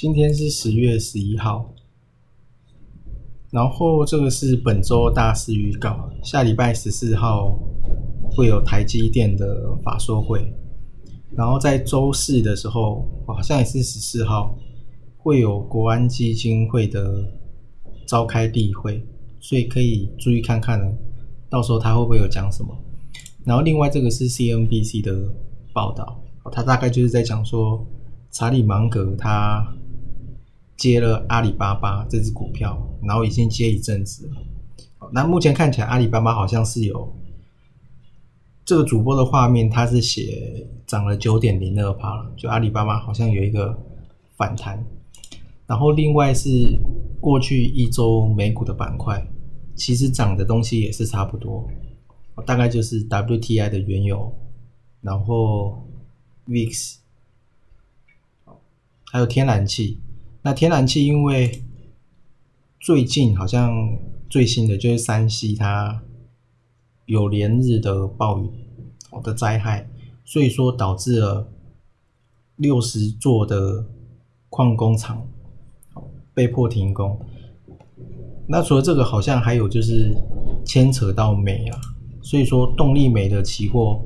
今天是十月十一号，然后这个是本周大事预告。下礼拜十四号会有台积电的法说会，然后在周四的时候，好像也是十四号，会有国安基金会的召开例会，所以可以注意看看呢，到时候他会不会有讲什么。然后另外这个是 CNBC 的报道，他大概就是在讲说查理芒格他。接了阿里巴巴这只股票，然后已经接一阵子了。那目前看起来，阿里巴巴好像是有这个主播的画面，它是写涨了九点零二趴了。就阿里巴巴好像有一个反弹。然后另外是过去一周美股的板块，其实涨的东西也是差不多，大概就是 WTI 的原油，然后 VIX，还有天然气。那天然气，因为最近好像最新的就是山西，它有连日的暴雨的灾害，所以说导致了六十座的矿工厂被迫停工。那除了这个，好像还有就是牵扯到煤啊，所以说动力煤的期货，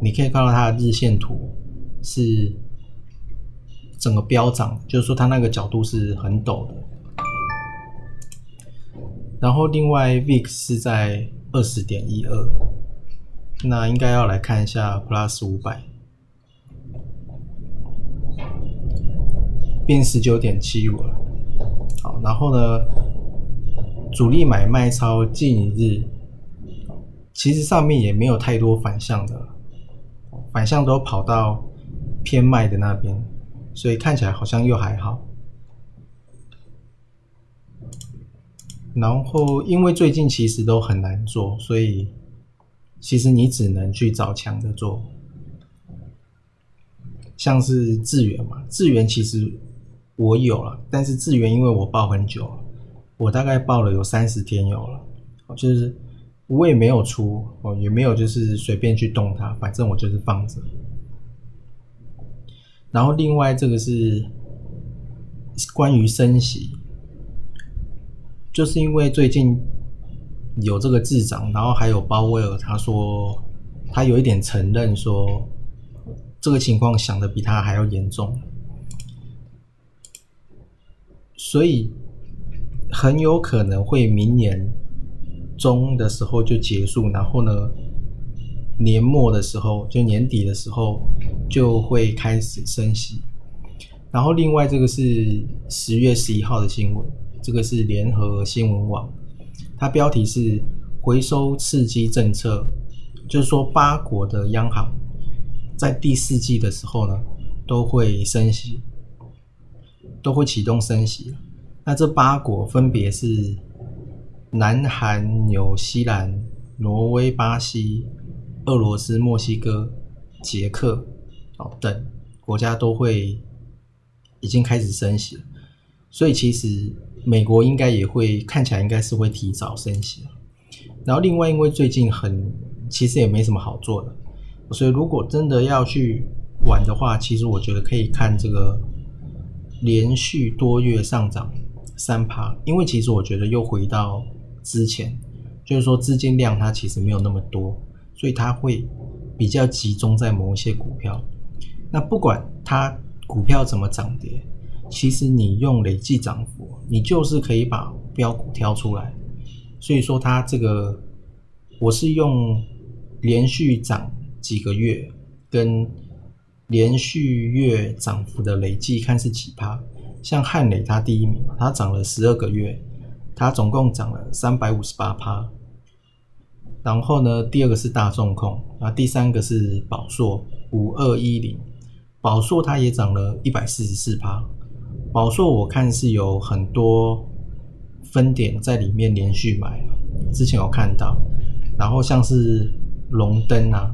你可以看到它的日线图是。整个飙涨，就是说它那个角度是很陡的。然后另外 VIX 是在二十点一二，那应该要来看一下 Plus 五百，变十九点七五了。好，然后呢，主力买卖超近一日，其实上面也没有太多反向的，反向都跑到偏卖的那边。所以看起来好像又还好，然后因为最近其实都很难做，所以其实你只能去找强的做，像是智源嘛，智源其实我有了，但是智源因为我报很久，我大概报了有三十天有了，就是我也没有出，哦也没有就是随便去动它，反正我就是放着。然后另外这个是关于升息，就是因为最近有这个智长，然后还有鲍威尔，他说他有一点承认说这个情况想的比他还要严重，所以很有可能会明年中的时候就结束，然后呢？年末的时候，就年底的时候就会开始升息。然后另外这个是十月十一号的新闻，这个是联合新闻网，它标题是回收刺激政策，就是说八国的央行在第四季的时候呢都会升息，都会启动升息。那这八国分别是南韩、纽西兰、挪威、巴西。俄罗斯、墨西哥、捷克哦等国家都会已经开始升息了，所以其实美国应该也会看起来应该是会提早升息了。然后另外，因为最近很其实也没什么好做的，所以如果真的要去玩的话，其实我觉得可以看这个连续多月上涨三趴，因为其实我觉得又回到之前，就是说资金量它其实没有那么多。所以它会比较集中在某一些股票。那不管它股票怎么涨跌，其实你用累计涨幅，你就是可以把标股挑出来。所以说它这个我是用连续涨几个月跟连续月涨幅的累计看是几趴。像汉磊它第一名，它涨了十二个月，它总共涨了三百五十八趴。然后呢，第二个是大众控，啊，第三个是宝硕五二一零，宝硕它也涨了一百四十四趴。宝硕我看是有很多分点在里面连续买，之前有看到。然后像是龙灯啊，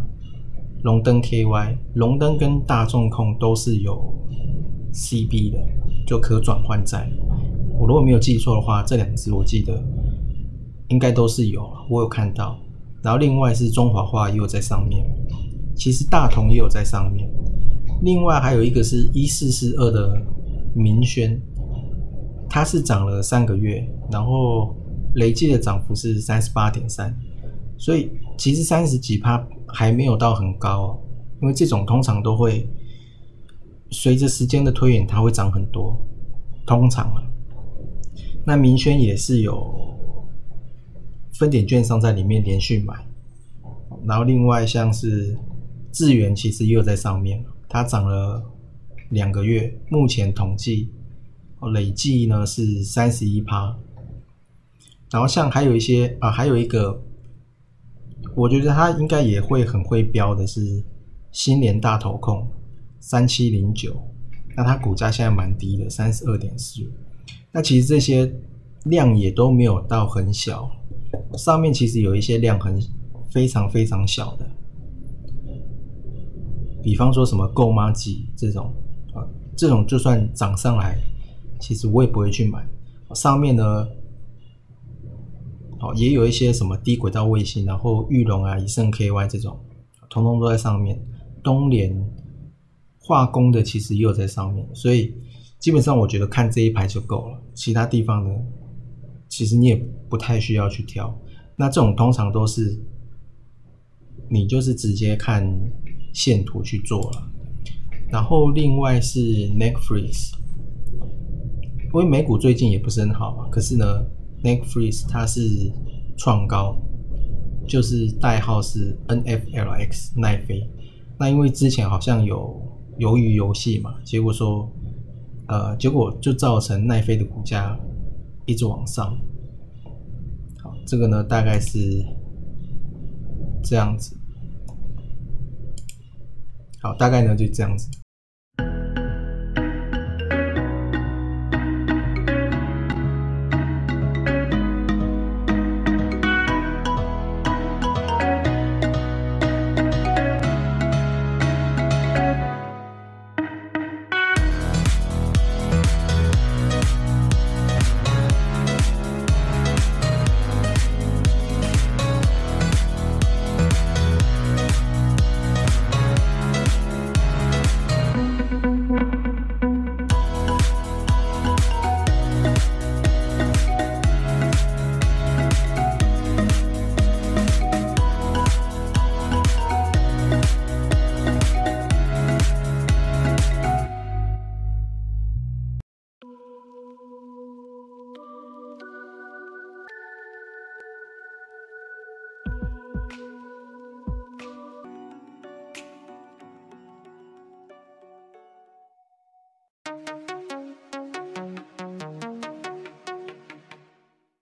龙灯 KY，龙灯跟大众控都是有 CB 的，就可转换债。我如果没有记错的话，这两只我记得应该都是有，我有看到。然后另外是中华化也有在上面，其实大同也有在上面。另外还有一个是一四四二的明轩，它是涨了三个月，然后累计的涨幅是三十八点三，所以其实三十几趴还没有到很高，因为这种通常都会随着时间的推演，它会涨很多，通常。那明轩也是有。分点券商在里面连续买，然后另外像是智源其实也有在上面，它涨了两个月，目前统计累计呢是三十一趴。然后像还有一些啊，还有一个，我觉得它应该也会很会标的是新联大头控三七零九，那它股价现在蛮低的，三十二点四。那其实这些量也都没有到很小。上面其实有一些量很非常非常小的，比方说什么购妈机这种啊，这种就算涨上来，其实我也不会去买。上面呢，哦，也有一些什么低轨道卫星，然后玉龙啊、以盛 KY 这种，通通都在上面。东联化工的其实也有在上面，所以基本上我觉得看这一排就够了，其他地方呢？其实你也不太需要去挑，那这种通常都是你就是直接看线图去做了。然后另外是 Neck Freeze，因为美股最近也不是很好嘛，可是呢，Neck Freeze 它是创高，就是代号是 NFLX 奈飞。那因为之前好像有鱿鱼游戏嘛，结果说呃，结果就造成奈飞的股价。一直往上，好，这个呢大概是这样子，好，大概呢就这样子。